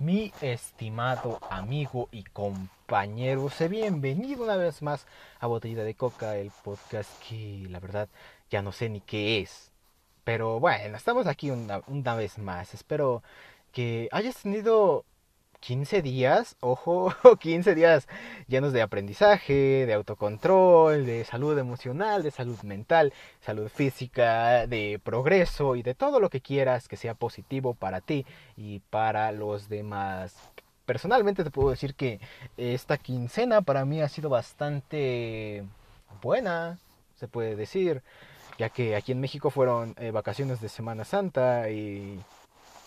Mi estimado amigo y compañero, sé bienvenido una vez más a Botellita de Coca, el podcast que la verdad ya no sé ni qué es. Pero bueno, estamos aquí una, una vez más. Espero que hayas tenido 15 días, ojo, 15 días llenos de aprendizaje, de autocontrol, de salud emocional, de salud mental, salud física, de progreso y de todo lo que quieras que sea positivo para ti y para los demás. Personalmente te puedo decir que esta quincena para mí ha sido bastante buena, se puede decir, ya que aquí en México fueron eh, vacaciones de Semana Santa y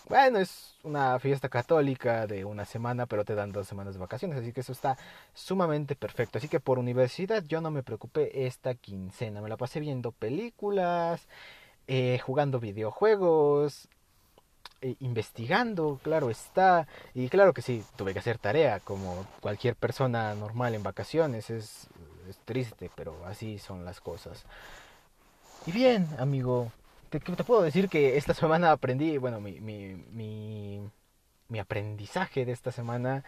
bueno, es una fiesta católica de una semana, pero te dan dos semanas de vacaciones, así que eso está sumamente perfecto. Así que por universidad yo no me preocupé esta quincena, me la pasé viendo películas, eh, jugando videojuegos, eh, investigando, claro está, y claro que sí, tuve que hacer tarea como cualquier persona normal en vacaciones, es, es triste, pero así son las cosas. Y bien, amigo, te, puedo decir que esta semana aprendí, bueno, mi, mi, mi, mi aprendizaje de esta semana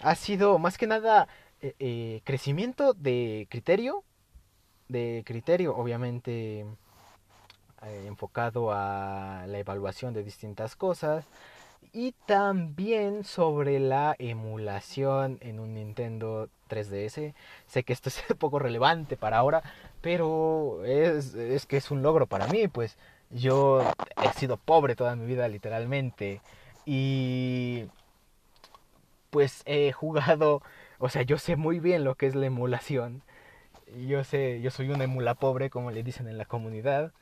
ha sido más que nada eh, eh, crecimiento de criterio, de criterio obviamente eh, enfocado a la evaluación de distintas cosas y también sobre la emulación en un Nintendo 3DS. Sé que esto es poco relevante para ahora, pero es, es que es un logro para mí, pues yo he sido pobre toda mi vida, literalmente. Y pues he jugado, o sea, yo sé muy bien lo que es la emulación. Yo sé, yo soy un emula pobre, como le dicen en la comunidad.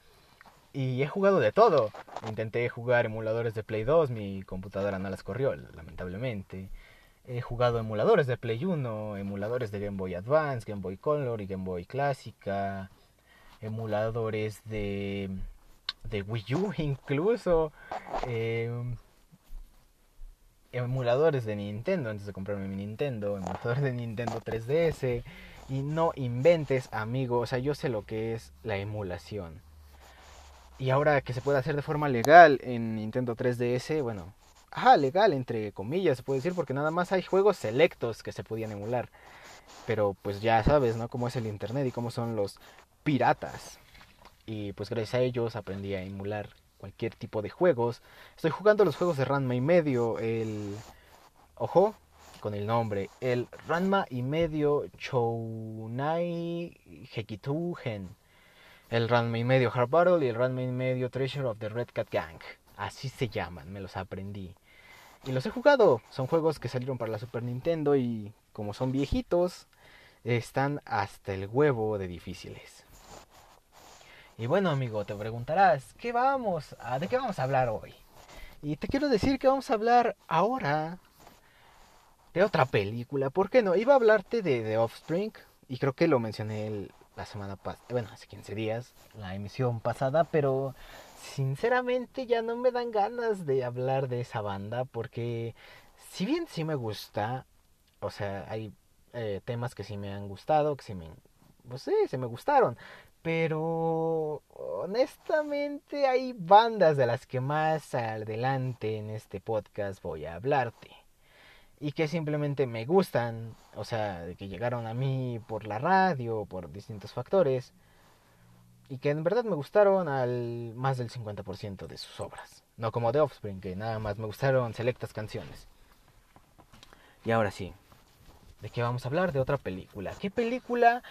Y he jugado de todo. Intenté jugar emuladores de Play 2, mi computadora no las corrió, lamentablemente. He jugado emuladores de Play 1, emuladores de Game Boy Advance, Game Boy Color y Game Boy Clásica, emuladores de de Wii U incluso. Eh, emuladores de Nintendo antes de comprarme mi Nintendo, emuladores de Nintendo 3DS. Y no inventes, amigo. O sea, yo sé lo que es la emulación. Y ahora que se puede hacer de forma legal en Nintendo 3DS, bueno, ajá, legal entre comillas se puede decir, porque nada más hay juegos selectos que se podían emular. Pero pues ya sabes, ¿no? Cómo es el internet y cómo son los piratas y pues gracias a ellos aprendí a emular cualquier tipo de juegos. Estoy jugando los juegos de Ranma y medio, el... Ojo, con el nombre, el Ranma y medio Chounai Hekitu Gen. El Ranma y medio Hard Battle y el Ranma y medio Treasure of the Red Cat Gang. Así se llaman, me los aprendí. Y los he jugado. Son juegos que salieron para la Super Nintendo y como son viejitos, están hasta el huevo de difíciles. Y bueno, amigo, te preguntarás, ¿qué vamos a, ¿de qué vamos a hablar hoy? Y te quiero decir que vamos a hablar ahora de otra película. ¿Por qué no? Iba a hablarte de The Offspring y creo que lo mencioné la semana pasada, bueno, hace 15 días, la emisión pasada, pero sinceramente ya no me dan ganas de hablar de esa banda porque si bien sí me gusta, o sea, hay eh, temas que sí me han gustado, que sí me, pues sí, se me gustaron, pero honestamente hay bandas de las que más adelante en este podcast voy a hablarte. Y que simplemente me gustan, o sea, que llegaron a mí por la radio, por distintos factores. Y que en verdad me gustaron al más del 50% de sus obras. No como The Offspring, que nada más me gustaron selectas canciones. Y ahora sí, ¿de qué vamos a hablar? De otra película. ¿Qué película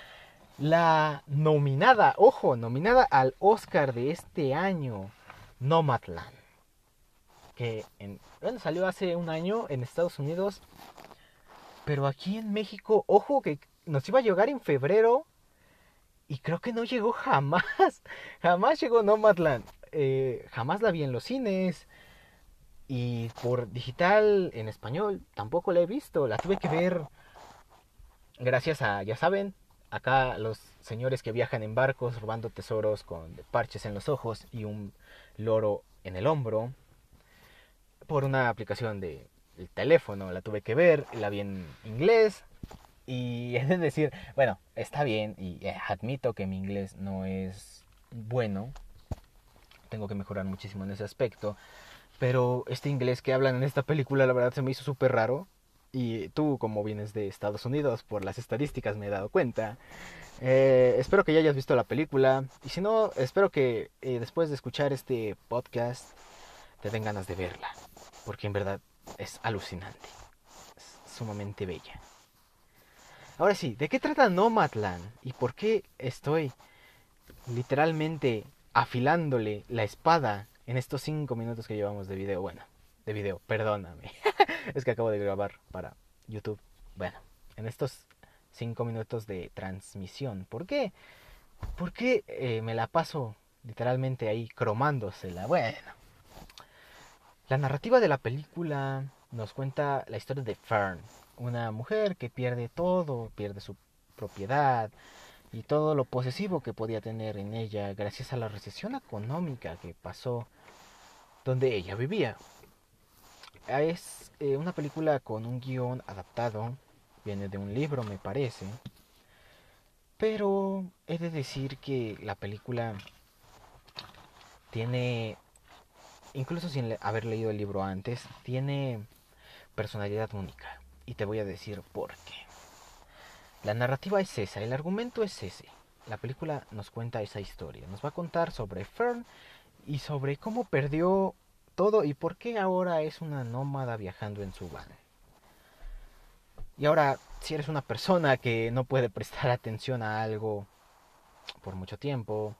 la nominada, ojo, nominada al Oscar de este año, Nomadland. Que en, bueno, salió hace un año en Estados Unidos. Pero aquí en México, ojo, que nos iba a llegar en febrero. Y creo que no llegó jamás. Jamás llegó Nomadland. Eh, jamás la vi en los cines. Y por digital en español tampoco la he visto. La tuve que ver gracias a, ya saben, acá los señores que viajan en barcos robando tesoros con parches en los ojos y un loro en el hombro por una aplicación de el teléfono la tuve que ver la vi en inglés y es decir bueno está bien y eh, admito que mi inglés no es bueno tengo que mejorar muchísimo en ese aspecto Pero este inglés que hablan en esta película, la verdad, se me hizo súper raro. Y tú, como vienes de Estados Unidos, por las estadísticas me he dado cuenta. Eh, espero que ya hayas visto la película. Y si no, espero que eh, después de escuchar este podcast te den ganas de verla. Porque en verdad es alucinante. Es sumamente bella. Ahora sí, ¿de qué trata Nomadland? ¿Y por qué estoy literalmente afilándole la espada en estos cinco minutos que llevamos de video? Bueno, de video, perdóname. es que acabo de grabar para YouTube. Bueno, en estos cinco minutos de transmisión. ¿Por qué? ¿Por qué eh, me la paso literalmente ahí cromándosela? Bueno, la narrativa de la película nos cuenta la historia de Fern, una mujer que pierde todo, pierde su propiedad y todo lo posesivo que podía tener en ella gracias a la recesión económica que pasó donde ella vivía. Es eh, una película con un guion adaptado, viene de un libro me parece, pero he de decir que la película tiene, incluso sin haber leído el libro antes, tiene personalidad única. Y te voy a decir por qué. La narrativa es esa, el argumento es ese. La película nos cuenta esa historia. Nos va a contar sobre Fern y sobre cómo perdió todo y por qué ahora es una nómada viajando en su van. Y ahora, si eres una persona que no puede prestar atención a algo por mucho tiempo,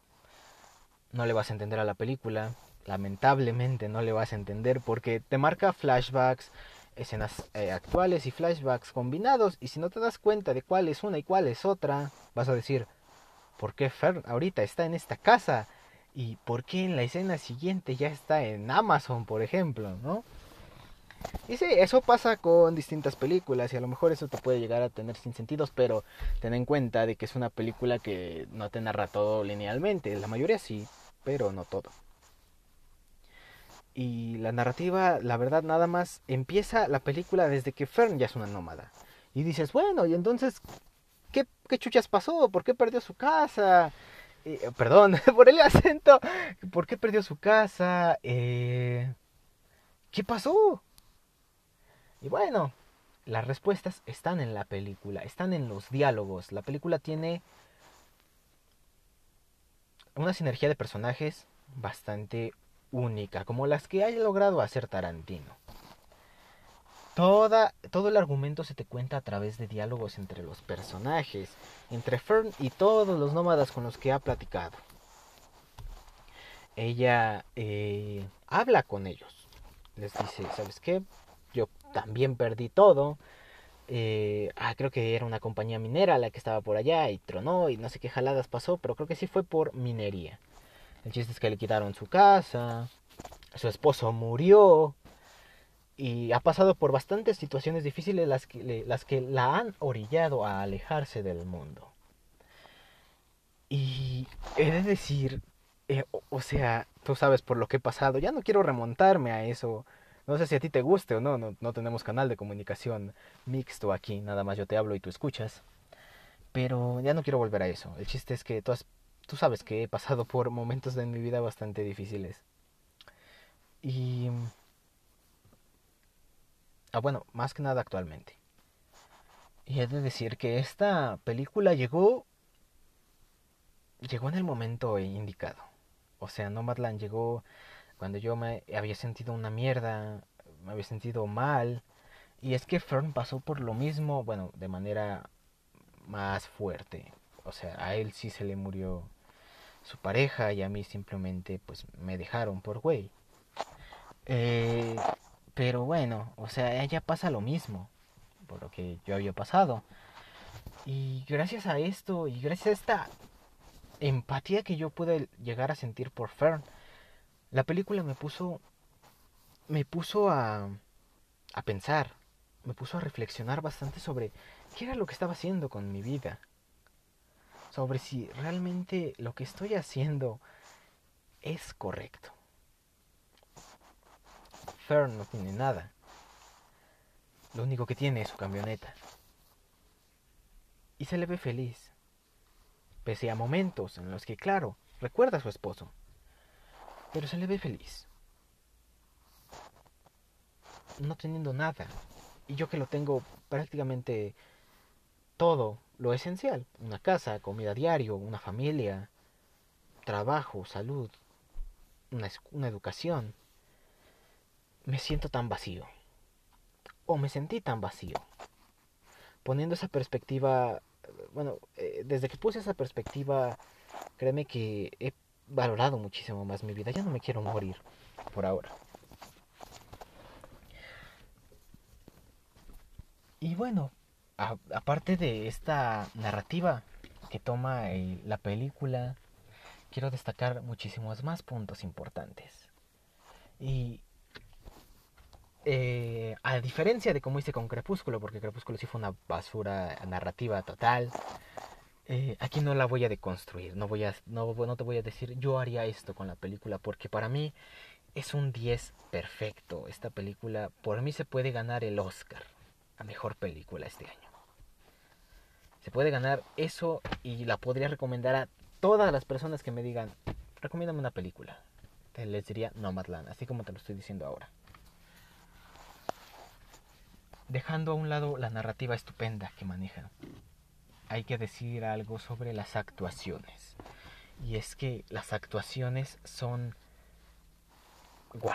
no le vas a entender a la película. Lamentablemente no le vas a entender porque te marca flashbacks, escenas eh, actuales y flashbacks combinados y si no te das cuenta de cuál es una y cuál es otra, vas a decir, ¿por qué Fer ahorita está en esta casa? ¿Y por qué en la escena siguiente ya está en Amazon, por ejemplo, no? Y sí, eso pasa con distintas películas y a lo mejor eso te puede llegar a tener sin sentidos, pero ten en cuenta de que es una película que no te narra todo linealmente, la mayoría sí, pero no todo. Y la narrativa, la verdad, nada más empieza la película desde que Fern ya es una nómada. Y dices, bueno, y entonces, ¿qué, qué chuchas pasó? ¿Por qué perdió su casa? Eh, perdón, por el acento. ¿Por qué perdió su casa? Eh, ¿Qué pasó? Y bueno, las respuestas están en la película, están en los diálogos. La película tiene una sinergia de personajes bastante única, como las que haya logrado hacer Tarantino. Todo el argumento se te cuenta a través de diálogos entre los personajes, entre Fern y todos los nómadas con los que ha platicado. Ella eh, habla con ellos, les dice, ¿sabes qué? Yo también perdí todo. Eh, ah, creo que era una compañía minera la que estaba por allá y tronó y no sé qué jaladas pasó, pero creo que sí fue por minería. El chiste es que le quitaron su casa, su esposo murió y ha pasado por bastantes situaciones difíciles las que, las que la han orillado a alejarse del mundo. Y he de decir, eh, o, sea, tú sabes por lo que he pasado, ya no quiero remontarme a eso. No sé si a ti te guste o no, no, no tenemos canal de comunicación mixto aquí, nada más yo te hablo y tú escuchas. Pero ya no quiero volver a eso. El chiste es que tú tú sabes que he pasado por momentos de mi vida bastante difíciles. Y... Ah, bueno, más que nada actualmente. Y he de decir que esta película llegó... Llegó en el momento indicado. O sea, Nomadland llegó cuando yo me había sentido una mierda, me había sentido mal. Y es que Fern pasó por lo mismo, bueno, de manera más fuerte. O sea, a él sí se le murió su pareja y a mí simplemente pues me dejaron por güey. Eh, pero bueno, o sea, ella pasa lo mismo, por lo que yo había pasado. Y gracias a esto y gracias a esta empatía que yo pude llegar a sentir por Fern, la película me puso me puso a a pensar, me puso a reflexionar bastante sobre qué era lo que estaba haciendo con mi vida sobre si realmente lo que estoy haciendo es correcto. Fern no tiene nada. Lo único que tiene es su camioneta. Y se le ve feliz. Pese a momentos en los que, claro, recuerda a su esposo. Pero se le ve feliz. no teniendo nada. Y yo que lo tengo prácticamente todo lo esencial. Una casa, comida diario, una familia, trabajo, salud, una, una educación. Me siento tan vacío. O me sentí tan vacío. Poniendo esa perspectiva, bueno, eh, desde que puse esa perspectiva, créeme que he valorado muchísimo más mi vida. Ya no me quiero morir por ahora. Y bueno, aparte de esta narrativa que toma la película, quiero destacar muchísimos más puntos importantes. Y eh, a diferencia de como hice con Crepúsculo, porque Crepúsculo sí fue una basura narrativa total, eh, aquí no la voy a deconstruir, no, voy a, no, te voy a decir yo haría esto con la película, porque para mí es un 10 perfecto. Esta película, por mí se puede ganar el Oscar mejor película este año. Se puede ganar eso y la podría recomendar a todas las personas que me digan, recomiéndame una película. Les diría Nomadland, así como te lo estoy diciendo ahora. Dejando a un lado la narrativa estupenda que maneja, hay que decir algo sobre las actuaciones. Y es que las actuaciones son... ¡Wow!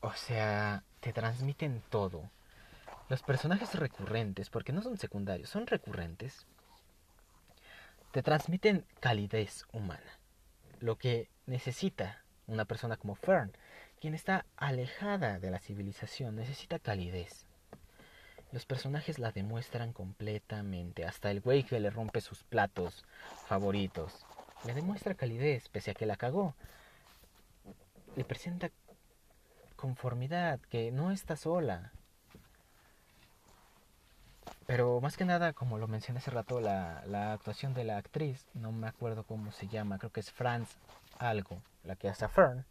O sea, te transmiten todo los personajes recurrentes, porque no son secundarios, son recurrentes, te transmiten calidez humana. Lo que necesita una persona como Fern, quien está alejada de la civilización, necesita calidez. Los personajes la demuestran completamente, hasta el güey que le rompe sus platos favoritos. Le demuestra calidez, pese a que la cagó. Le presenta conformidad, que no está sola, pero más que nada, como lo mencioné hace rato, la, actuación de la actriz, no me acuerdo cómo se llama, creo que es Franz algo, la que hace a Fern,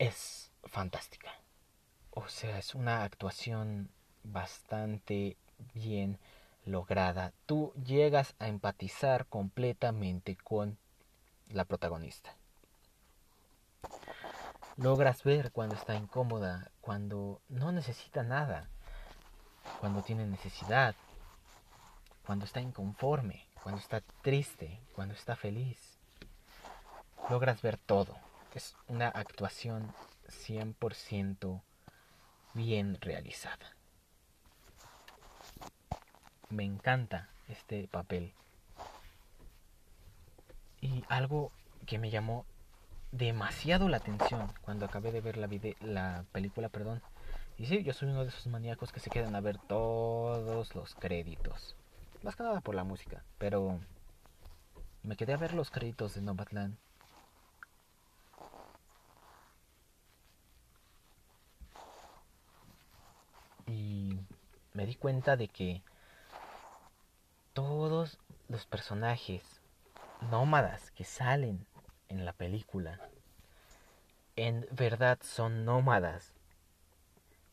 es fantástica. O sea, es una actuación bastante bien lograda. Tú llegas a empatizar completamente con la protagonista. Logras ver cuando está incómoda, cuando no necesita nada cuando tiene necesidad, cuando está inconforme, cuando está triste, cuando está feliz. Logras ver todo. Es una actuación 100% bien realizada. Me encanta este papel. Y algo que me llamó demasiado la atención cuando acabé de ver la, la película, perdón, y sí, yo soy uno de esos maníacos que se quedan a ver todos los créditos. Más que nada por la música. Pero me quedé a ver los créditos de Nomadland. Y me di cuenta de que todos los personajes nómadas que salen en la película en verdad son nómadas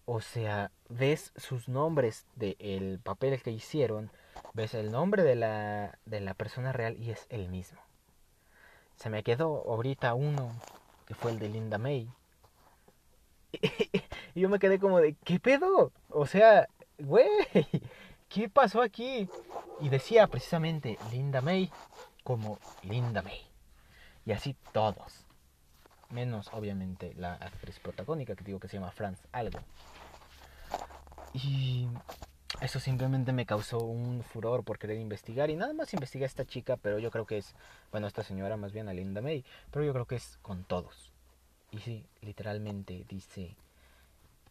o sea, ves sus nombres del papel que hicieron, ves el nombre de la, de la persona real y es el mismo. Se me quedó ahorita uno, que fue el de Linda May. y yo me quedé como de, ¿qué pedo? O sea, güey, ¿qué pasó aquí? Y decía precisamente Linda May como Linda May. Y así todos. Menos obviamente la actriz protagónica que digo que se llama Franz algo. Y eso simplemente me causó un furor por querer investigar y nada más investigué a esta chica, pero yo creo que es, bueno, esta señora más bien a Linda May, pero yo creo que es con todos. Y sí, literalmente dice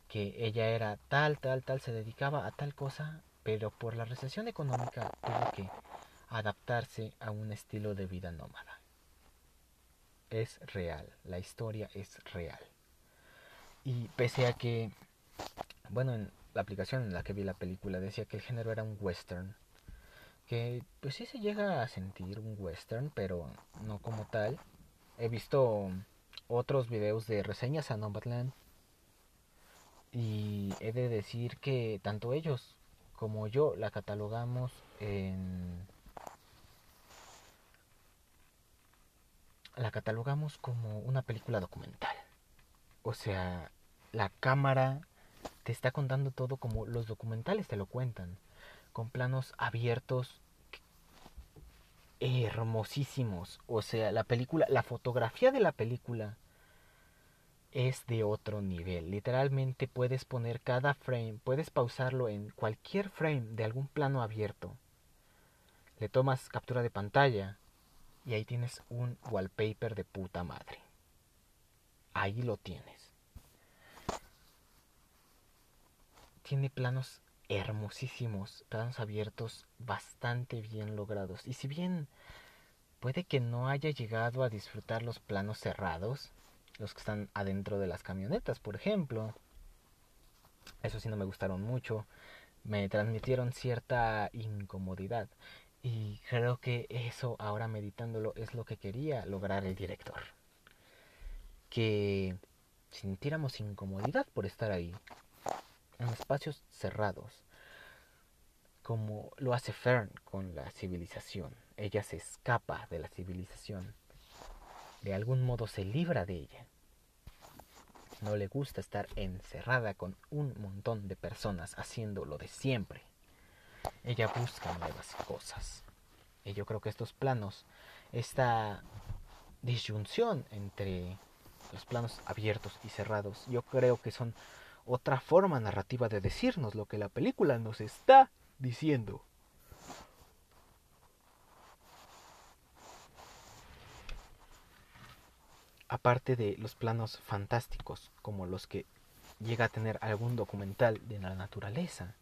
que ella era tal, tal, tal, se dedicaba a tal cosa, pero por la recesión económica tuvo que adaptarse a un estilo de vida nómada. Es real, la historia es real. Y pese a que, bueno, en, la aplicación en la que vi la película decía que el género era un western. Que pues sí se llega a sentir un western, pero no como tal. He visto otros videos de reseñas a Nomadland. Y he de decir que tanto ellos como yo la catalogamos en... La catalogamos como una película documental. O sea, la cámara te está contando todo como los documentales te lo cuentan, con planos abiertos hermosísimos. O sea, la película, la fotografía de la película es de otro nivel. Literalmente puedes poner cada frame, puedes pausarlo en cualquier frame de algún plano abierto. Le tomas captura de pantalla y ahí tienes un wallpaper de puta madre. Ahí lo tienes. Tiene planos hermosísimos, planos abiertos bastante bien logrados. Y si bien puede que no haya llegado a disfrutar los planos cerrados, los que están adentro de las camionetas, por ejemplo, eso sí no me gustaron mucho, me transmitieron cierta incomodidad. Y creo que eso, ahora meditándolo, es lo que quería lograr el director. Que sintiéramos incomodidad por estar ahí, en espacios cerrados, como lo hace Fern con la civilización. Ella se escapa de la civilización, de algún modo se libra de ella. No le gusta estar encerrada con un montón de personas haciendo lo de siempre. Ella busca nuevas cosas. Y yo creo que estos planos, esta disyunción entre los planos abiertos y cerrados, yo creo que son otra forma narrativa de decirnos lo que la película nos está diciendo. Aparte de los planos fantásticos como los que llega a tener algún documental de la naturaleza,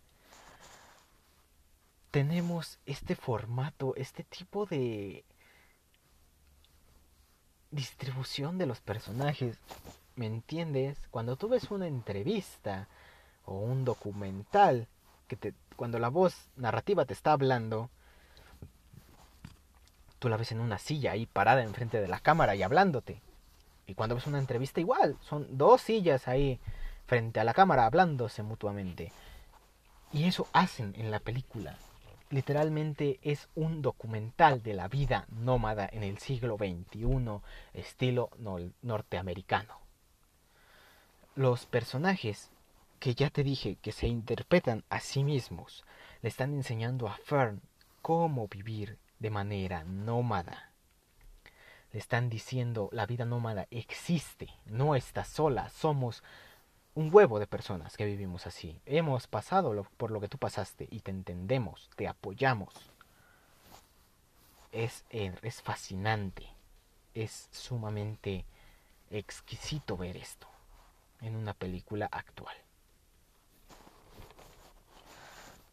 tenemos este formato, este tipo de distribución de los personajes ¿Me entiendes? Cuando tú ves una entrevista o un documental, que te, cuando la voz narrativa te está hablando, tú la ves en una silla ahí parada enfrente de la cámara y hablándote. Y cuando ves una entrevista igual, son dos sillas ahí frente a la cámara hablándose mutuamente. Y eso hacen en la película. Literalmente es un documental de la vida nómada en el siglo XXI, estilo norteamericano los personajes que ya te dije que se interpretan a sí mismos le están enseñando a Fern cómo vivir de manera nómada. Le están diciendo la vida nómada existe, no está sola, somos un huevo de personas que vivimos así. Hemos pasado por lo que tú pasaste y te entendemos, te apoyamos. Es, es fascinante, es sumamente exquisito ver esto en una película actual.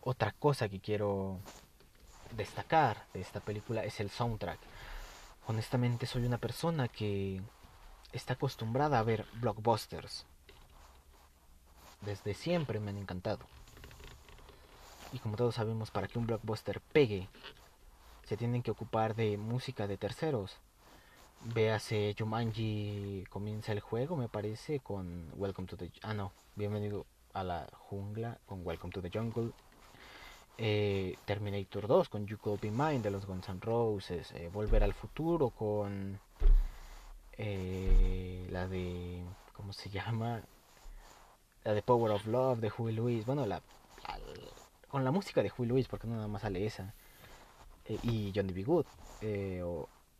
Otra cosa que quiero destacar de esta película es el soundtrack. Honestamente soy una persona que está acostumbrada a ver blockbusters. Desde siempre me han encantado. Y como todos sabemos, para que un blockbuster pegue, se tienen que ocupar de música de terceros Véase Jumanji comienza el juego, me parece, con Welcome to the... Ah, no, bienvenido a la jungla con Welcome to the Jungle. Eh, Terminator 2 con You Could Be de los Guns N' Roses. Eh, Volver al futuro con eh, la de... ¿Cómo se llama? La de Power of Love de Huey Lewis. Bueno, la, con la música de Huey Lewis, porque no nada más sale esa. y Johnny B. Good.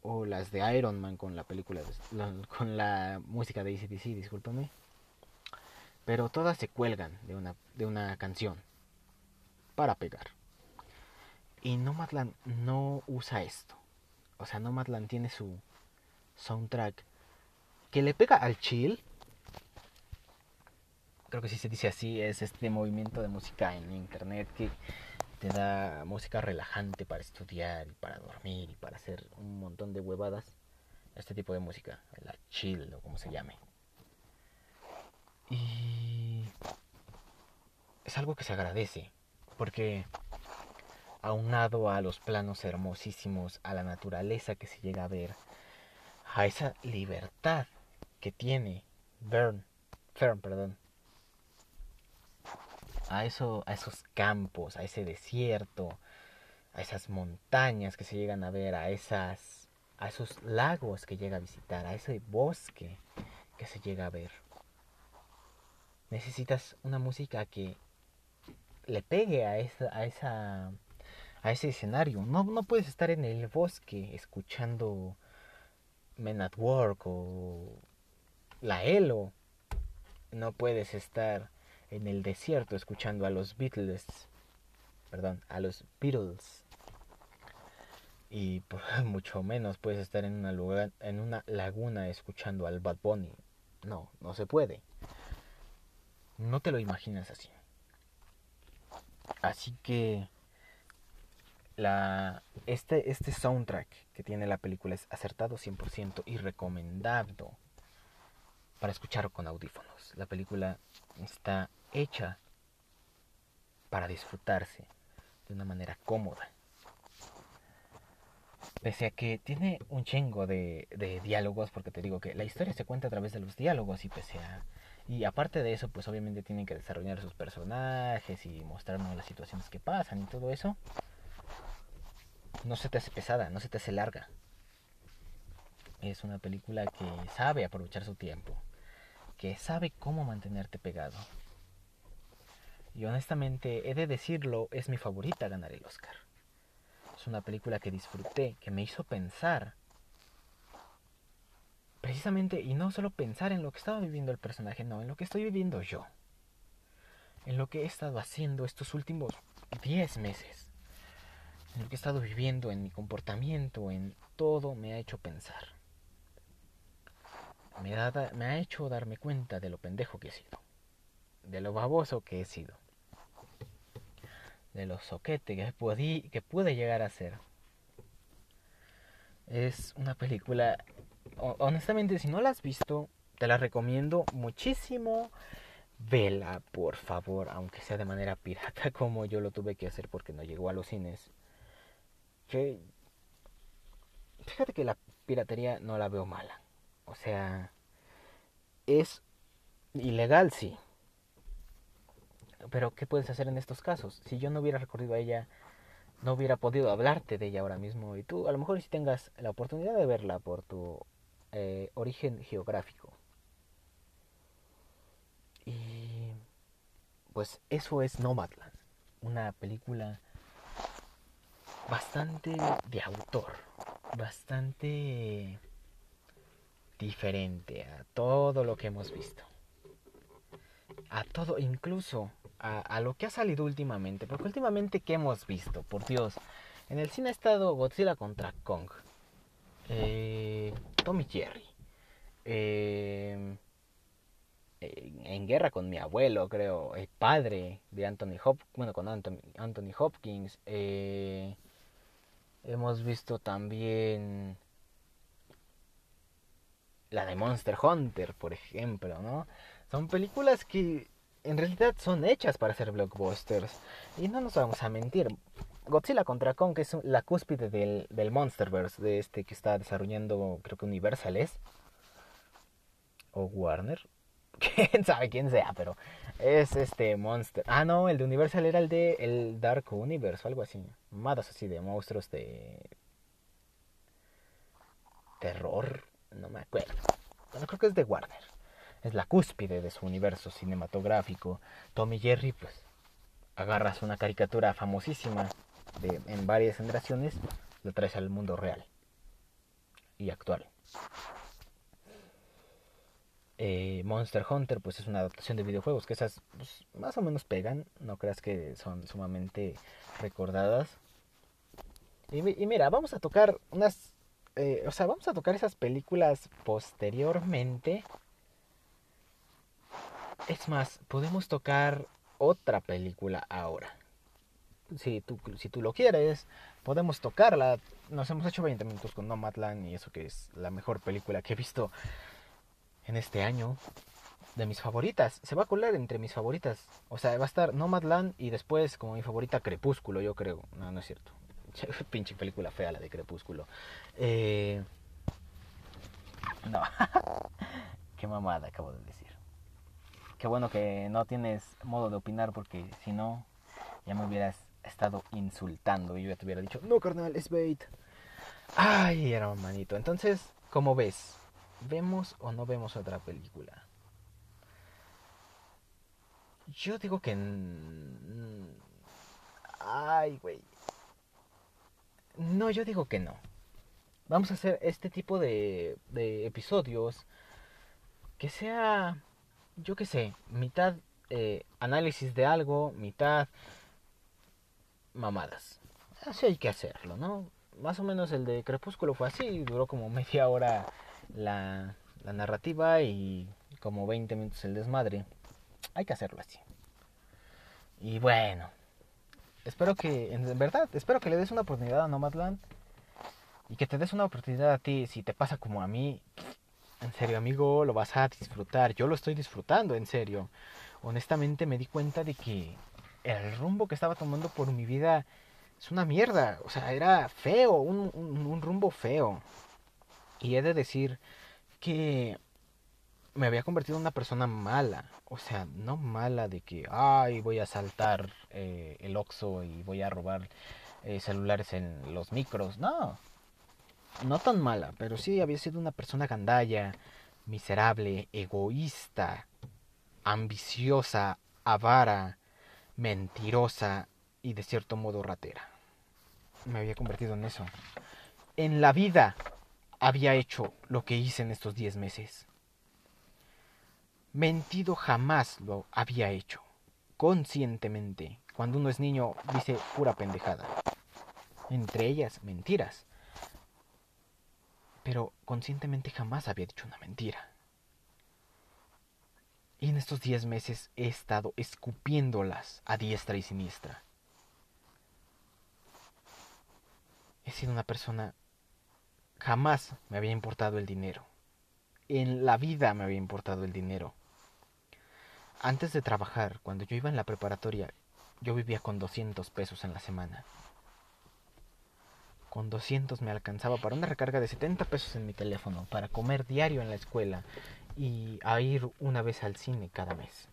o, las de Iron Man con la película, con la música de ACDC, discúlpame. Pero todas se cuelgan de una, de una canción para pegar. Y Nomadland no usa esto. O sea, Nomadland tiene su soundtrack que le pega al chill. Creo que si se dice así, es este movimiento de música en internet que te da música relajante para estudiar y para dormir y para hacer un montón de huevadas. Este tipo de música, la chill o como se llame. Y es algo que se agradece, porque aunado a los planos hermosísimos, a la naturaleza que se llega a ver, a esa libertad que tiene Bern, perdón, a, a esos campos, a ese desierto, a esas montañas que se llegan a ver, a, esas, a esos lagos que llega a visitar, a ese bosque que se llega a ver. necesitas una música que le pegue a esa, a esa a ese escenario. No, no puedes estar en el bosque escuchando Men at Work o La Elo. No puedes estar en el desierto escuchando a los Beatles. Perdón, a los Beatles. Y pues, mucho menos puedes estar en una, lugar, en una laguna escuchando al Bad Bunny. No, no se puede. No te lo imaginas así. Así que la, este, este soundtrack que tiene la película es acertado 100% y recomendado para escuchar con audífonos. La película está hecha para disfrutarse de una manera cómoda. Pese a que tiene un chingo de, de diálogos, porque te digo que la historia se cuenta a través de los diálogos y pese a y aparte de eso, pues obviamente tienen que desarrollar sus personajes y mostrarnos las situaciones que pasan y todo eso. No se te hace pesada, no se te hace larga. Es una película que sabe aprovechar su tiempo, que sabe cómo mantenerte pegado. Y honestamente, he de decirlo, es mi favorita ganar el Oscar. Es una película que disfruté, que me hizo pensar Precisamente, y no solo pensar en lo que estaba viviendo el personaje, no, en lo que estoy viviendo yo. En lo que he estado haciendo estos últimos 10 meses. En lo que he estado viviendo, en mi comportamiento, en todo me ha hecho pensar. Me, ha hecho darme cuenta de lo pendejo que he sido. De lo baboso que he sido. De lo soquete que, que pude llegar a ser. Es una película honestamente, si no la has visto, te la recomiendo muchísimo. Vela, por favor, aunque sea de manera pirata, como yo lo tuve que hacer porque no llegó a los cines. Que. Fíjate que la piratería no la veo mala. O sea, es ilegal, sí. Pero, ¿qué puedes hacer en estos casos? Si yo no hubiera recorrido a ella, no hubiera podido hablarte de ella ahora mismo. Y tú, a lo mejor, si tengas la oportunidad de verla por tu eh, origen geográfico. Y pues eso es Nomadland, una película bastante de autor, bastante diferente a todo lo que hemos visto. A todo, incluso a, a, lo que ha salido últimamente. Porque últimamente, ¿qué hemos visto? Por Dios. En el cine ha estado Godzilla contra Kong. Eh, Tommy Jerry. Em, en guerra con mi abuelo, creo, el padre de Anthony Hopkins, bueno, con Anthony, Hopkins. Eh, hemos visto también la de Monster Hunter, por ejemplo, ¿no? Son películas que en realidad son hechas para ser blockbusters. Y no nos vamos a mentir. Godzilla contra Kong, que es la cúspide del, del Monsterverse, de este que está desarrollando, creo que Universal es. O Warner. Quién sabe quién sea, pero es este Monster. Ah, no, el de Universal era el de el Dark Universe o algo así. Madas así de monstruos de. Terror. No me acuerdo. Bueno, creo que es de Warner. Es la cúspide de su universo cinematográfico. Tommy Jerry, pues agarras una caricatura famosísima en varias generaciones, lo traes al mundo real y actual. Eh, Monster Hunter, pues es una adaptación de videojuegos que esas pues, más o menos pegan, no creas que son sumamente recordadas. Y, mira, vamos a tocar unas, eh, o sea, vamos a tocar esas películas posteriormente. Es más, podemos tocar otra película ahora si tú, si tú lo quieres, podemos tocarla. Nos hemos hecho 20 minutos con Nomadland y eso que es la mejor película que he visto en este año. De mis favoritas. Se va a colar entre mis favoritas. O sea, va a estar Nomadland y después como mi favorita Crepúsculo, yo creo. No, no es cierto. Pinche película fea la de Crepúsculo. Eh... No. Qué mamada acabo de decir. Qué bueno que no tienes modo de opinar porque si no, ya me hubieras estado insultando y yo ya te hubiera dicho, no carnal, es bait. Ay, hermanito. Entonces, ¿cómo ves? ¿Vemos o no vemos otra película? Yo digo que... Ay, güey. No, yo digo que no. Vamos a hacer este tipo de, de episodios que sea, yo qué sé, mitad eh, análisis de algo, mitad mamadas. Así hay que hacerlo, ¿no? Más o menos el de Crepúsculo fue así, duró como media hora la, la narrativa y como 20 minutos el desmadre. Hay que hacerlo así. Y bueno, espero que, en verdad, espero que le des una oportunidad a Nomadland y que te des una oportunidad a ti si te pasa como a mí. En serio, amigo, lo vas a disfrutar. Yo lo estoy disfrutando, en serio. Honestamente me di cuenta de que el rumbo que estaba tomando por mi vida es una mierda. O sea, era feo, un, un rumbo feo. Y he de decir que me había convertido en una persona mala. O sea, no mala de que, ay, voy a saltar eh, el Oxxo y voy a robar eh, celulares en los micros. No, no tan mala, pero sí había sido una persona gandalla, miserable, egoísta, ambiciosa, avara, mentirosa y de cierto modo ratera. Me había convertido en eso. En la vida había hecho lo que hice en estos diez meses. Mentido jamás lo había hecho. Conscientemente. Cuando uno es niño dice pura pendejada. Entre ellas mentiras. Pero conscientemente jamás había dicho una mentira. Y en estos diez meses he estado escupiéndolas a diestra y siniestra. He sido una persona Jamás me había importado el dinero. En la vida me había importado el dinero. Antes de trabajar, cuando yo iba en la preparatoria, yo vivía con 200 pesos en la semana. Con 200 me alcanzaba para una recarga de 70 pesos en mi teléfono, para comer diario en la escuela y a ir una vez al cine cada mes.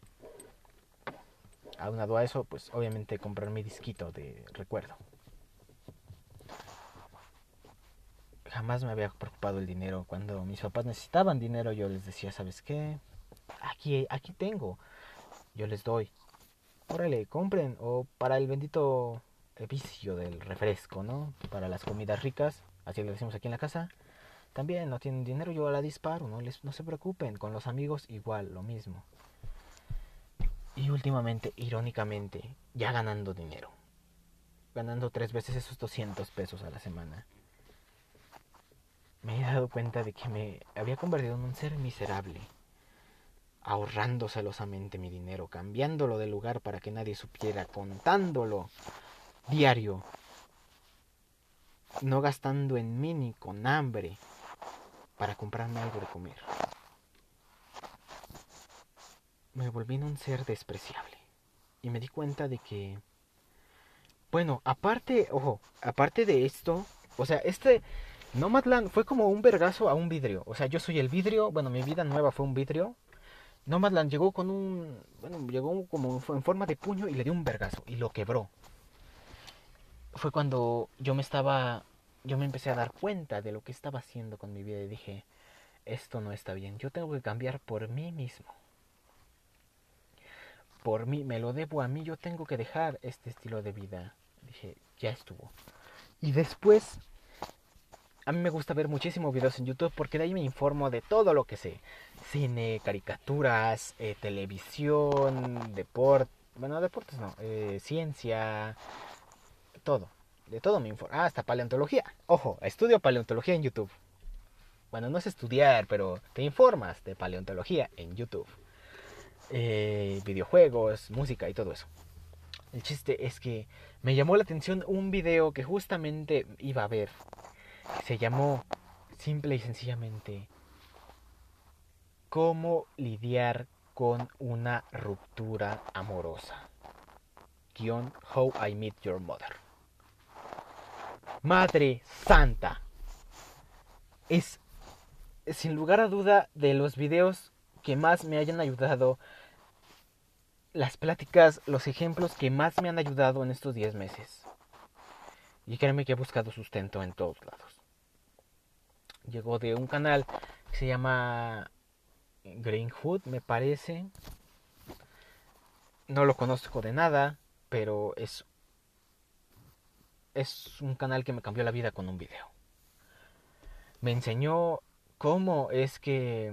Aunado a eso, pues obviamente comprar mi disquito de recuerdo. jamás me había preocupado el dinero. Cuando mis papás necesitaban dinero, yo les decía, ¿sabes qué? Aquí, aquí tengo. Yo les doy. Órale, compren. O para el bendito vicio del refresco, ¿no? Para las comidas ricas, así lo decimos aquí en la casa. También no tienen dinero, yo la disparo, no, les, no se preocupen. Con los amigos igual, lo mismo. Y últimamente, irónicamente, ya ganando dinero. Ganando tres veces esos 200 pesos a la semana me he dado cuenta de que me había convertido en un ser miserable, ahorrando celosamente mi dinero, cambiándolo de lugar para que nadie supiera, contándolo diario, no gastando en mí ni con hambre para comprarme algo de comer. Me volví en un ser despreciable y me di cuenta de que, bueno, aparte, ojo, aparte de esto, o sea, este Nomadland fue como un vergazo a un vidrio. O sea, yo soy el vidrio. Bueno, mi vida nueva fue un vidrio. Nomadland llegó con un. Bueno, llegó como en forma de puño y le dio un vergazo y lo quebró. Fue cuando yo me estaba. Yo me empecé a dar cuenta de lo que estaba haciendo con mi vida y dije: Esto no está bien. Yo tengo que cambiar por mí mismo. Por mí, me lo debo a mí. Yo tengo que dejar este estilo de vida. Dije: Ya estuvo. Y después a mí me gusta ver muchísimos videos en YouTube porque de ahí me informo de todo lo que sé. Cine, caricaturas, eh, televisión, deporte. Bueno, deportes no. Eh, ciencia. Todo. De todo me informo. Ah, hasta paleontología. Ojo, estudio paleontología en YouTube. Bueno, no es estudiar, pero te informas de paleontología en YouTube. Eh, videojuegos, música y todo eso. El chiste es que me llamó la atención un video que justamente iba a ver se llamó simple y sencillamente cómo lidiar con una ruptura amorosa. Guión How I Meet Your Mother. Madre Santa. Es sin lugar a duda de los videos que más me hayan ayudado, las pláticas, los ejemplos que más me han ayudado en estos 10 meses. Y créeme que he buscado sustento en todos lados llegó de un canal que se llama Greenhood, me parece. No lo conozco de nada, pero es es un canal que me cambió la vida con un video. Me enseñó cómo es que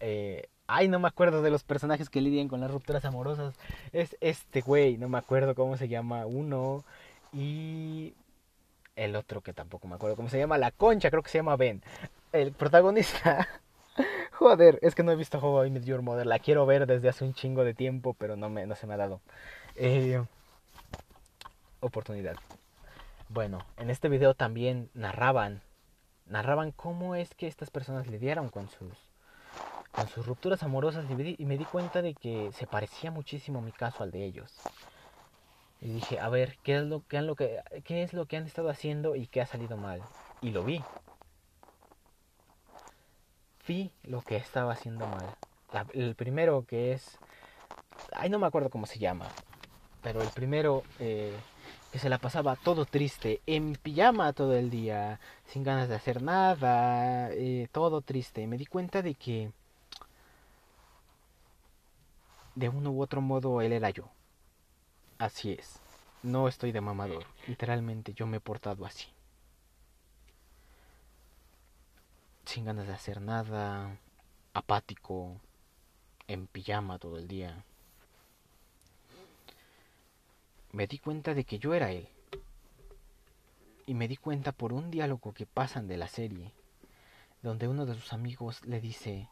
eh, ay, no me acuerdo de los personajes que lidian con las rupturas amorosas. Es este güey, no me acuerdo cómo se llama uno. Y el otro que tampoco me acuerdo cómo se llama, la concha, creo que se llama Ben. El protagonista. Joder, es que no he visto How I Met Your Mother. La quiero ver desde hace un chingo de tiempo, pero no, me, no se me ha dado eh, oportunidad. Bueno, en este video también narraban, narraban cómo es que estas personas lidiaron con sus, con sus rupturas amorosas y me di cuenta de que se parecía muchísimo mi caso al de ellos. Y dije, a ver, ¿qué es lo, qué es lo, que, qué es lo que han estado haciendo y qué ha salido mal? Y lo vi. Vi lo que estaba haciendo mal. el primero que es... Ay, no me acuerdo cómo se llama. Pero el primero eh, que se la pasaba todo triste, en pijama todo el día, sin ganas de hacer nada, eh, todo triste. Me di cuenta de que... De uno u otro modo él era yo. Así es. No estoy de mamador. Literalmente yo me he portado así. Sin ganas de hacer nada. Apático. En pijama todo el día. Me di cuenta de que yo era él. Y me di cuenta por un diálogo que pasan de la serie. Donde uno de sus amigos le dice,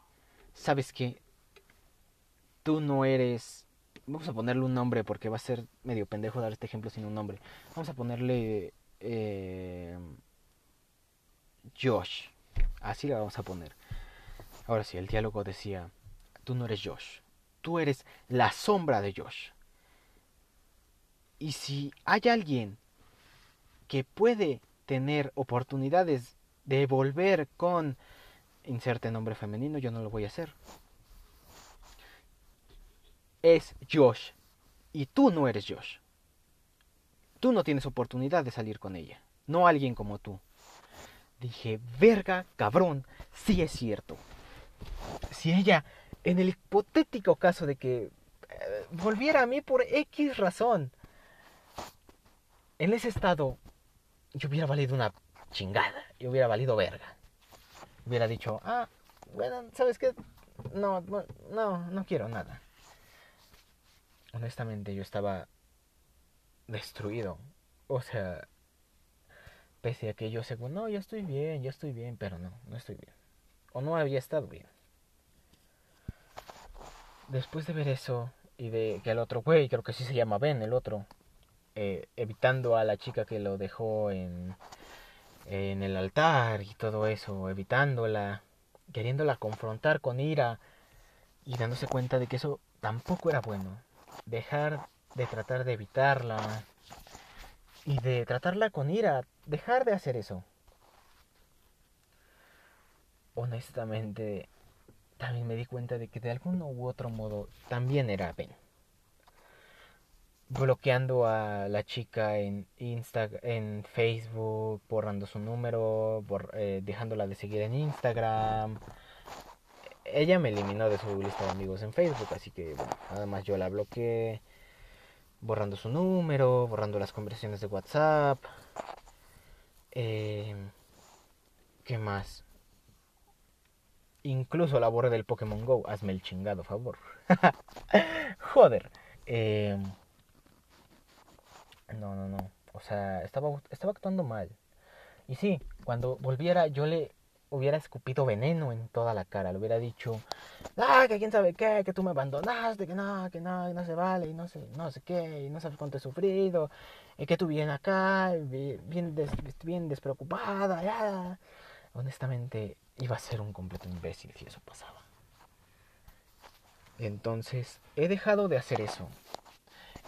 ¿sabes qué? Tú no eres vamos a ponerle un nombre porque va a ser medio pendejo dar este ejemplo sin un nombre. Vamos a ponerle eh, Josh. Así le vamos a poner. Ahora sí, el diálogo decía, tú no eres Josh, tú eres la sombra de Josh. Y si hay alguien que puede tener oportunidades de volver con inserte nombre femenino, yo no lo voy a hacer es Josh. Y tú no eres Josh. Tú no tienes oportunidad de salir con ella. No alguien como tú. Dije, verga, cabrón, sí es cierto. Si ella, en el hipotético caso de que eh, volviera a mí por X razón, en ese estado, yo hubiera valido una chingada. Yo hubiera valido verga. Hubiera dicho, ah, bueno, ¿sabes qué? No, no, no, quiero nada honestamente yo estaba destruido. O sea, pese a que yo según, no, ya estoy bien, ya estoy bien, pero no, no estoy bien. O no había estado bien. Después de ver eso y de que el otro güey, creo que sí se llama Ben, el otro, eh, evitando a la chica que lo dejó en, en el altar y todo eso, evitándola, queriéndola confrontar con ira y dándose cuenta de que eso tampoco era bueno dejar de tratar de evitarla y de tratarla con ira, dejar de hacer eso. Honestamente, también me di cuenta de que de algún u otro modo también era Ben. Bloqueando a la chica en Insta en Facebook, borrando su número, eh, dejándola de seguir en Instagram, ella me eliminó de su lista de amigos en Facebook, así que bueno, nada más yo la bloqueé, borrando su número, borrando las conversaciones de WhatsApp. Eh, ¿Qué más? Incluso la borré del Pokémon Go. Hazme el chingado favor. Joder. Eh, no, no, no. O sea, estaba, estaba actuando mal. Y sí, cuando volviera yo le hubiera escupido veneno en toda la cara, le hubiera dicho, ah, que quién sabe qué, que tú me abandonaste, que no, que no, que no se vale, y no sé, no sé qué, y no sabes cuánto he sufrido, y que tú vienes acá, bien, bien despreocupada, ya. Honestamente, iba a ser un completo imbécil si eso pasaba. Entonces, he dejado de hacer eso.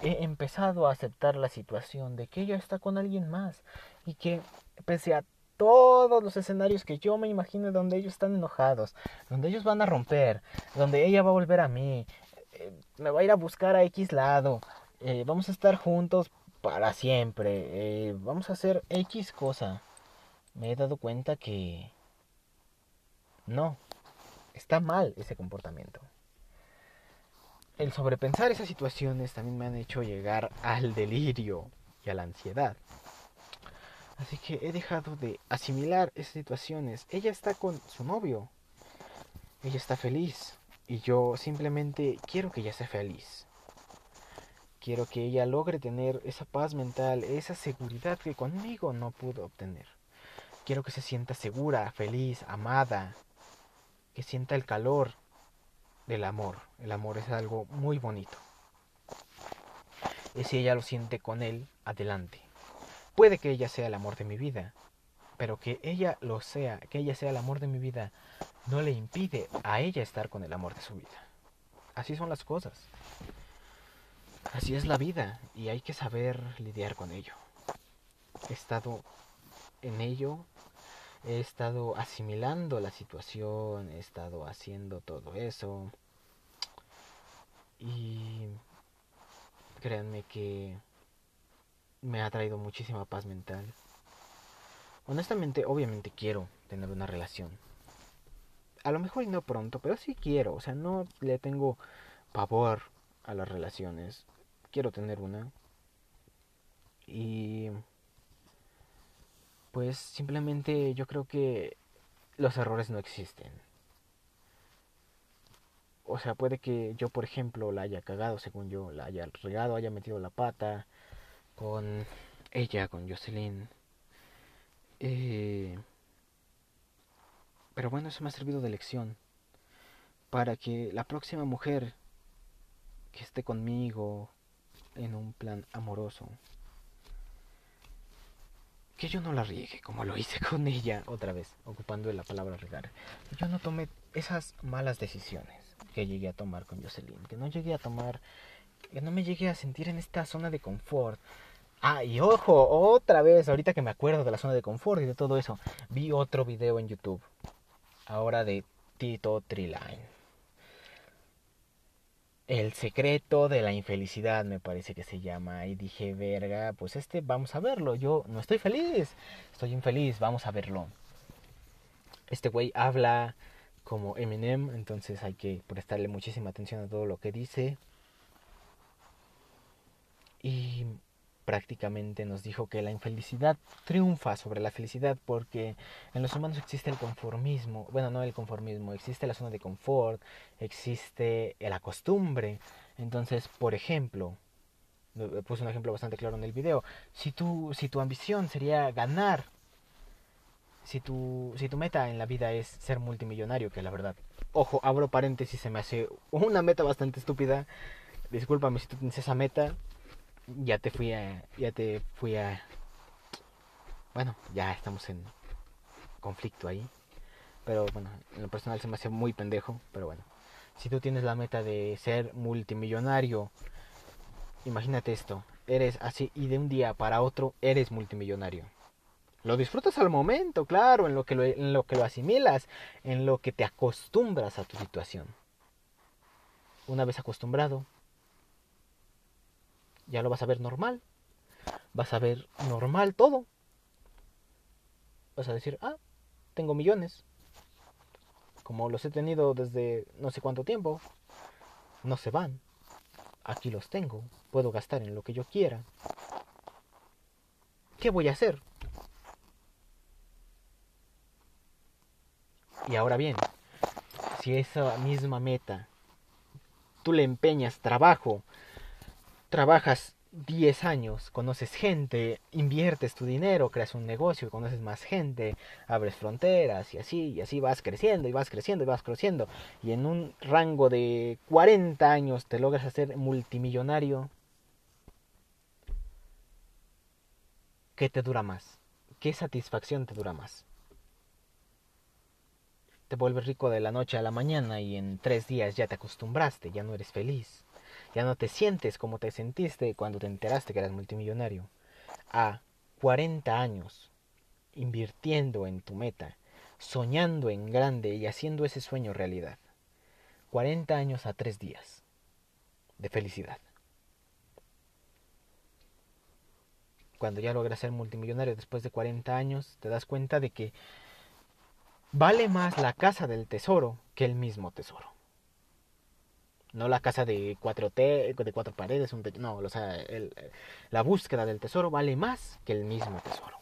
He empezado a aceptar la situación de que ella está con alguien más y que pese a todos los escenarios que yo me imagino donde ellos están enojados, donde ellos van a romper, donde ella va a volver a mí, eh, me va a ir a buscar a X lado, eh, vamos a estar juntos para siempre, eh, vamos a hacer X cosa. Me he dado cuenta que no, está mal ese comportamiento. El sobrepensar esas situaciones también me han hecho llegar al delirio y a la ansiedad. Así que he dejado de asimilar esas situaciones. Ella está con su novio. Ella está feliz. Y yo simplemente quiero que ella sea feliz. Quiero que ella logre tener esa paz mental, esa seguridad que conmigo no pudo obtener. Quiero que se sienta segura, feliz, amada, que sienta el calor del amor. El amor es algo muy bonito. Y si ella lo siente con él, adelante. Puede que ella sea el amor de mi vida, pero que ella lo sea, que ella sea el amor de mi vida, no le impide a ella estar con el amor de su vida. Así son las cosas. Así es la vida y hay que saber lidiar con ello. He estado en ello, he estado asimilando la situación, he estado haciendo todo eso. Y créanme que me ha traído muchísima paz mental. Honestamente, obviamente quiero tener una relación. A lo mejor y no pronto, pero sí quiero. O sea, no le tengo pavor a las relaciones. Quiero tener una. Y pues simplemente yo creo que los errores no existen. O sea, puede que yo, por ejemplo, la haya cagado, según yo, la haya regado, haya metido la pata con ella, con Jocelyn. Eh, pero bueno, eso me ha servido de lección para que la próxima mujer que esté conmigo en un plan amoroso que yo no la riegue como lo hice con ella otra vez, ocupando la palabra regar. Yo no tome esas malas decisiones que llegué a tomar con Jocelyn, que no llegué a tomar, que no me llegué a sentir en esta zona de confort. Ah, y ojo, otra vez, ahorita que me acuerdo de la zona de confort y de todo eso, vi otro video en YouTube, ahora de Tito Triline. El secreto de la infelicidad me parece que se llama. Y dije, verga, pues este vamos a verlo. Yo no estoy feliz, estoy infeliz, vamos a verlo. Este güey habla como Eminem, entonces hay que prestarle muchísima atención a todo lo que dice. Y prácticamente nos dijo que la infelicidad triunfa sobre la felicidad porque en los humanos existe el conformismo, bueno, no el conformismo, existe la zona de confort, existe la costumbre. Entonces, por ejemplo, puse un ejemplo bastante claro en el video, si tu, si tu ambición sería ganar, si tu, si tu meta en la vida es ser multimillonario, que la verdad, ojo, abro paréntesis, se me hace una meta bastante estúpida, discúlpame si tú tienes esa meta, ya te fui a, ya te fui a, bueno, ya estamos en conflicto ahí, pero bueno, en lo personal se me hace muy pendejo, pero bueno, si tú tienes la meta de ser multimillonario, imagínate esto, eres así y de un día para otro eres multimillonario. Lo disfrutas al momento, claro, en lo que lo, en lo, que lo asimilas, en lo que te acostumbras a tu situación. Una vez acostumbrado, ya lo vas a ver normal. Vas a ver normal todo. Vas a decir, ah, tengo millones. Como los he tenido desde no sé cuánto tiempo. No se van. Aquí los tengo. Puedo gastar en lo que yo quiera. ¿Qué voy a hacer? Y ahora bien, si esa misma meta tú le empeñas trabajo, trabajas 10 años, conoces gente, inviertes tu dinero, creas un negocio, conoces más gente, abres fronteras y así, y así vas creciendo y vas creciendo y vas creciendo. Y en un rango de 40 años te logras hacer multimillonario. ¿Qué te dura más? ¿Qué satisfacción te dura más? Te vuelves rico de la noche a la mañana y en tres días ya te acostumbraste, ya no eres feliz ya no te sientes como te sentiste cuando te enteraste que eras multimillonario. A 40 años invirtiendo en tu meta, soñando en grande y haciendo ese sueño realidad. 40 años a 3 días de felicidad. Cuando ya logras ser multimillonario después de 40 años, te das cuenta de que vale más la casa del tesoro que el mismo tesoro. No la casa de cuatro, de cuatro paredes, un no, o sea, la búsqueda del tesoro vale más que el mismo tesoro.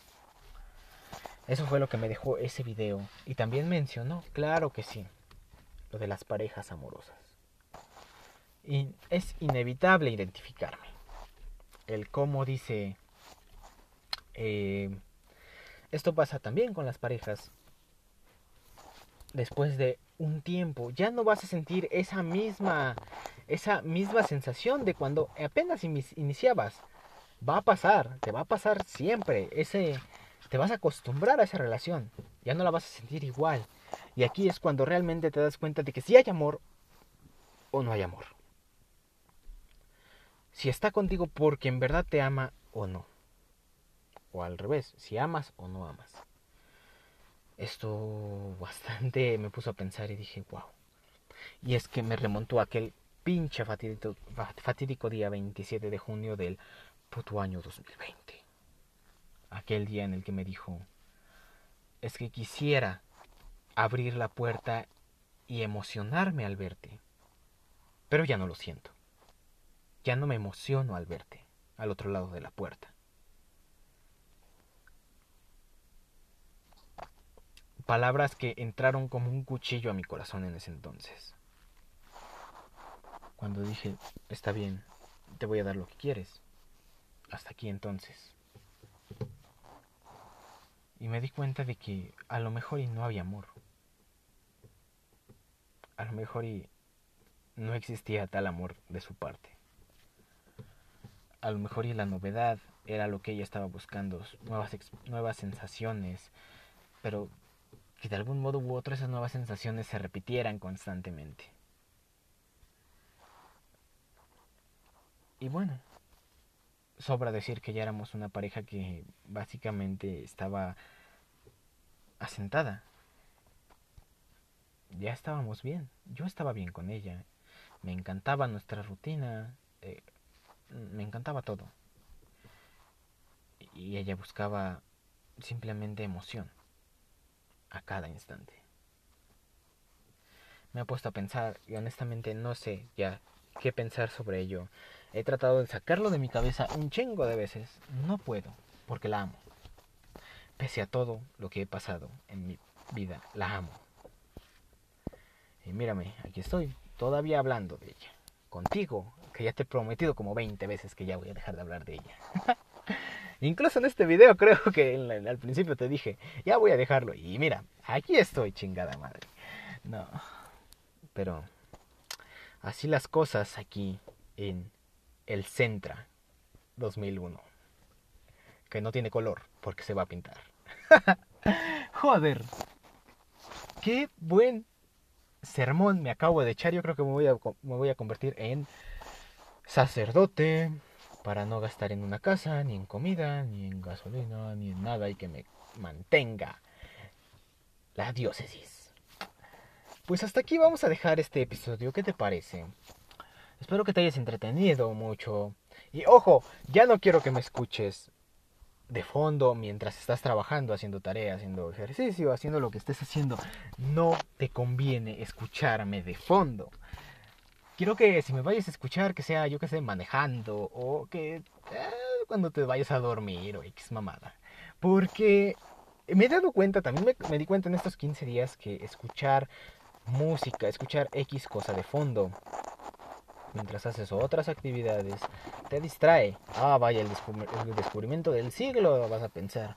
Eso fue lo que me dejó ese video. Y también mencionó, claro que sí, lo de las parejas amorosas. Y es inevitable identificarme. El cómo dice... Eh, esto pasa también con las parejas. Después de un tiempo, ya no vas a sentir esa misma, esa misma sensación de cuando apenas iniciabas. Va a pasar, te va a pasar siempre. Ese, te vas a acostumbrar a esa relación. Ya no la vas a sentir igual. Y aquí es cuando realmente te das cuenta de que si hay amor o no hay amor. Si está contigo porque en verdad te ama o no. O al revés, si amas o no amas. Esto bastante me puso a pensar y dije, wow. Y es que me remontó a aquel pinche fatídico, fatídico día 27 de junio del puto año 2020. Aquel día en el que me dijo, es que quisiera abrir la puerta y emocionarme al verte. Pero ya no lo siento. Ya no me emociono al verte al otro lado de la puerta. Palabras que entraron como un cuchillo a mi corazón en ese entonces. Cuando dije, está bien, te voy a dar lo que quieres. Hasta aquí entonces. Y me di cuenta de que a lo mejor y no había amor. A lo mejor y no existía tal amor de su parte. A lo mejor y la novedad era lo que ella estaba buscando, nuevas, nuevas sensaciones, pero que de algún modo u otro esas nuevas sensaciones se repitieran constantemente. Y bueno, sobra decir que ya éramos una pareja que básicamente estaba asentada. Ya estábamos bien, yo estaba bien con ella, me encantaba nuestra rutina, eh, me encantaba todo. Y ella buscaba simplemente emoción a cada instante. Me he puesto a pensar y honestamente no sé ya qué pensar sobre ello. He tratado de sacarlo de mi cabeza un chingo de veces. No puedo, porque la amo. Pese a todo lo que he pasado en mi vida, la amo. Y mírame, aquí estoy, todavía hablando de ella. Contigo, que ya te he prometido como 20 veces que ya voy a dejar de hablar de ella. Incluso en este video creo que al principio te dije, ya voy a dejarlo. Y mira, aquí estoy, chingada madre. No. Pero así las cosas aquí en el Centra 2001. Que no tiene color porque se va a pintar. Joder. Qué buen sermón me acabo de echar. Yo creo que me voy a, convertir en sacerdote para no gastar en una casa, ni en comida, ni en gasolina, ni en nada y que me mantenga la diócesis. Pues hasta aquí vamos a dejar este episodio, ¿qué te parece? Espero que te hayas entretenido mucho. Y ojo, ya no quiero que me escuches de fondo mientras estás trabajando, haciendo tareas, haciendo ejercicio, haciendo lo que estés haciendo. No te conviene escucharme de fondo quiero que si me vayas a escuchar, que sea yo que sé, manejando o que eh, cuando te vayas a dormir o X mamada. Porque me he dado cuenta, también me, di cuenta en estos 15 días que escuchar música, escuchar X cosa de fondo, mientras haces otras actividades, te distrae. Ah, vaya, el descubrimiento del siglo, vas a pensar.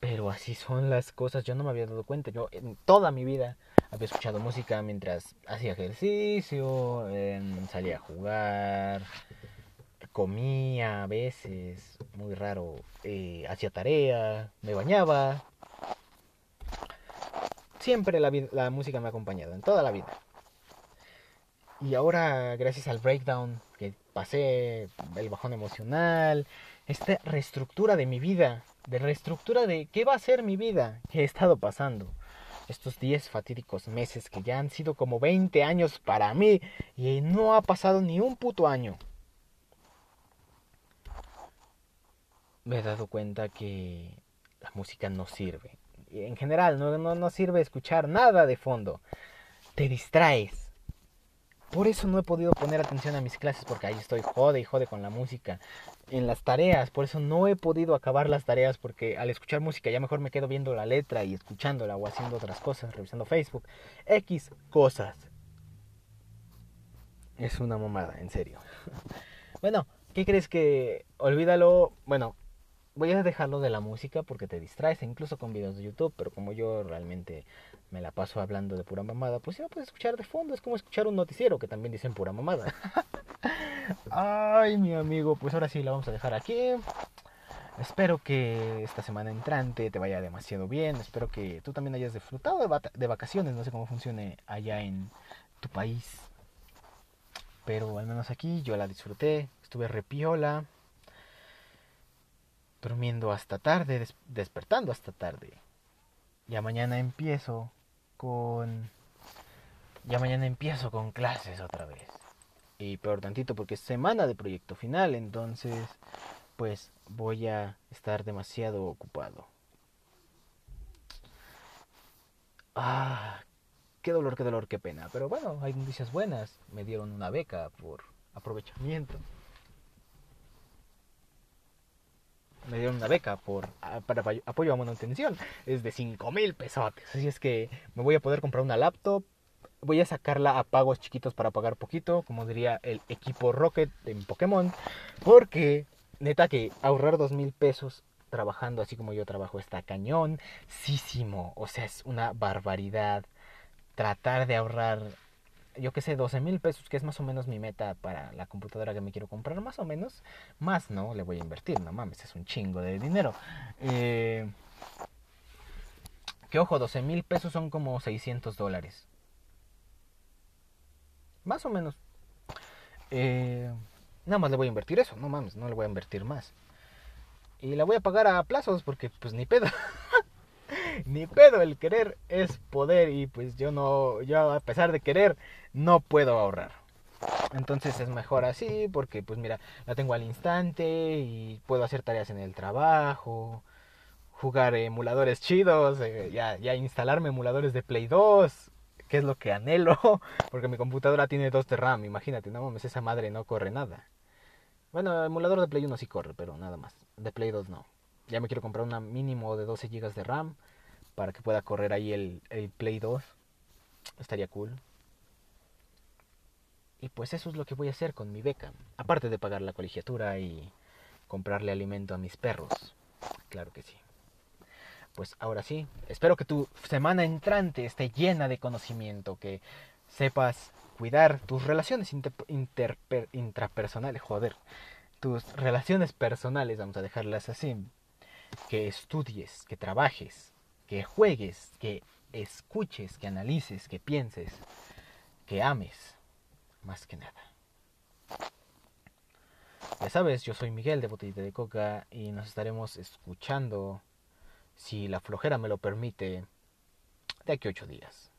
Pero así son las cosas, yo no me había dado cuenta. Yo en toda mi vida había escuchado música mientras hacía ejercicio, salía a jugar, comía a veces, muy raro, eh, hacía tarea, me bañaba. Siempre la música me ha acompañado, en toda la vida. Y ahora, gracias al breakdown que pasé, el bajón emocional, esta reestructura de mi vida, de reestructura de qué va a ser mi vida que he estado pasando estos 10 fatídicos meses que ya han sido como 20 años para mí y no ha pasado ni un puto año. Me he dado cuenta que la música no sirve. En general, no, no, no sirve escuchar nada de fondo. Te distraes. Por eso no he podido poner atención a mis clases porque ahí estoy jode y jode con la música. En las tareas, por eso no he podido acabar las tareas porque al escuchar música ya mejor me quedo viendo la letra y escuchándola o haciendo otras cosas, revisando Facebook. X cosas. Es una mamada, en serio. bueno, ¿qué crees que olvídalo? Bueno, voy a dejarlo de la música porque te distraes, incluso con videos de YouTube, pero como yo realmente me la paso hablando de pura mamada, pues ya puedes escuchar de fondo, es como escuchar un noticiero que también dicen pura mamada. Ay, mi amigo, pues ahora sí la vamos a dejar aquí. Espero que esta semana entrante te vaya demasiado bien, espero que tú también hayas disfrutado de, vacaciones, no sé cómo funcione allá en tu país. Pero al menos aquí yo la disfruté, estuve repiola durmiendo hasta tarde, despertando hasta tarde. Ya mañana empiezo con... Ya mañana empiezo con clases otra vez. Y peor tantito porque es semana de proyecto final, entonces pues voy a estar demasiado ocupado. Ah, qué dolor, qué dolor, qué pena. Pero bueno, hay noticias buenas. Me dieron una beca por aprovechamiento. me dieron una beca por para apoyo a manutención. Es de 5 mil pesos. Así es que me voy a poder comprar una laptop. Voy a sacarla a pagos chiquitos para pagar poquito, como diría el equipo Rocket en Pokémon. Porque, neta, que ahorrar dos mil pesos trabajando así como yo trabajo está cañón. O sea, es una barbaridad. Tratar de ahorrar yo que sé, 12 mil pesos, que es más o menos mi meta para la computadora que me quiero comprar, más o menos. Más no, le voy a invertir, no mames, es un chingo de dinero. Eh, que ojo, 12 mil pesos son como 600 dólares. Más o menos. Eh, nada más le voy a invertir eso, no mames, no le voy a invertir más. Y la voy a pagar a plazos porque pues ni pedo. ni pedo, el querer es poder y pues yo no, yo a pesar de querer, no puedo ahorrar. Entonces es mejor así porque pues mira, la tengo al instante y puedo hacer tareas en el trabajo, jugar emuladores chidos, eh, ya, ya instalarme emuladores de Play 2, que es lo que anhelo, porque mi computadora tiene 2 de RAM, imagínate, no mames, esa madre no corre nada. Bueno, emulador de Play 1 sí corre, pero nada más. De Play 2 no. Ya me quiero comprar una mínimo de 12 GB de RAM para que pueda correr ahí el, el Play 2. Estaría cool. Y pues eso es lo que voy a hacer con mi beca. Aparte de pagar la colegiatura y comprarle alimento a mis perros. Claro que sí. Pues ahora sí, espero que tu semana entrante esté llena de conocimiento, que sepas cuidar tus relaciones intrapersonales, joder, tus relaciones personales, vamos a dejarlas así, que estudies, que trabajes, que juegues, que escuches, que analices, que pienses, que ames, más que nada. Ya sabes, yo soy Miguel de Botellita de Coca y nos estaremos escuchando, si la flojera me lo permite, de aquí ocho días.